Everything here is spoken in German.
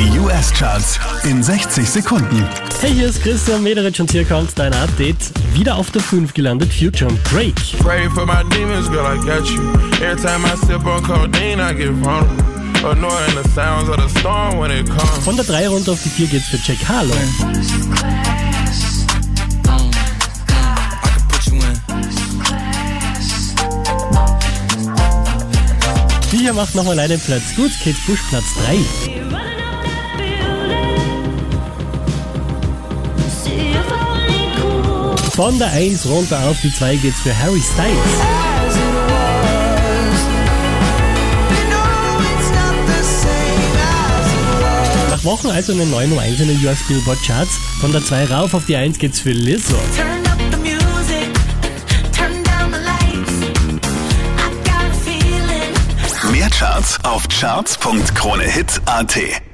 Die US-Charts in 60 Sekunden. Hey, hier ist Christian Mederich und hier kommt dein Update. Wieder auf der 5 gelandet, Future und Drake. Pray for my demons, girl, I got you. Every time I sip on codeine, I get vulnerable. Annoying the sounds of the storm when it comes. Von der 3 runter auf die 4 geht's für Jack Harlow. Die hier macht nochmal einen Platz gut, Kate Bush Platz 3. Von der 1 runter auf die 2 geht's für Harry Styles. Nach Wochen also eine 9 Nummer 1 in den US Billboard Charts. Von der 2 rauf auf die 1 geht's für Lizzo. Turn up the music, turn down the lights. I got a feeling. Mehr Charts auf charts.kronehit.at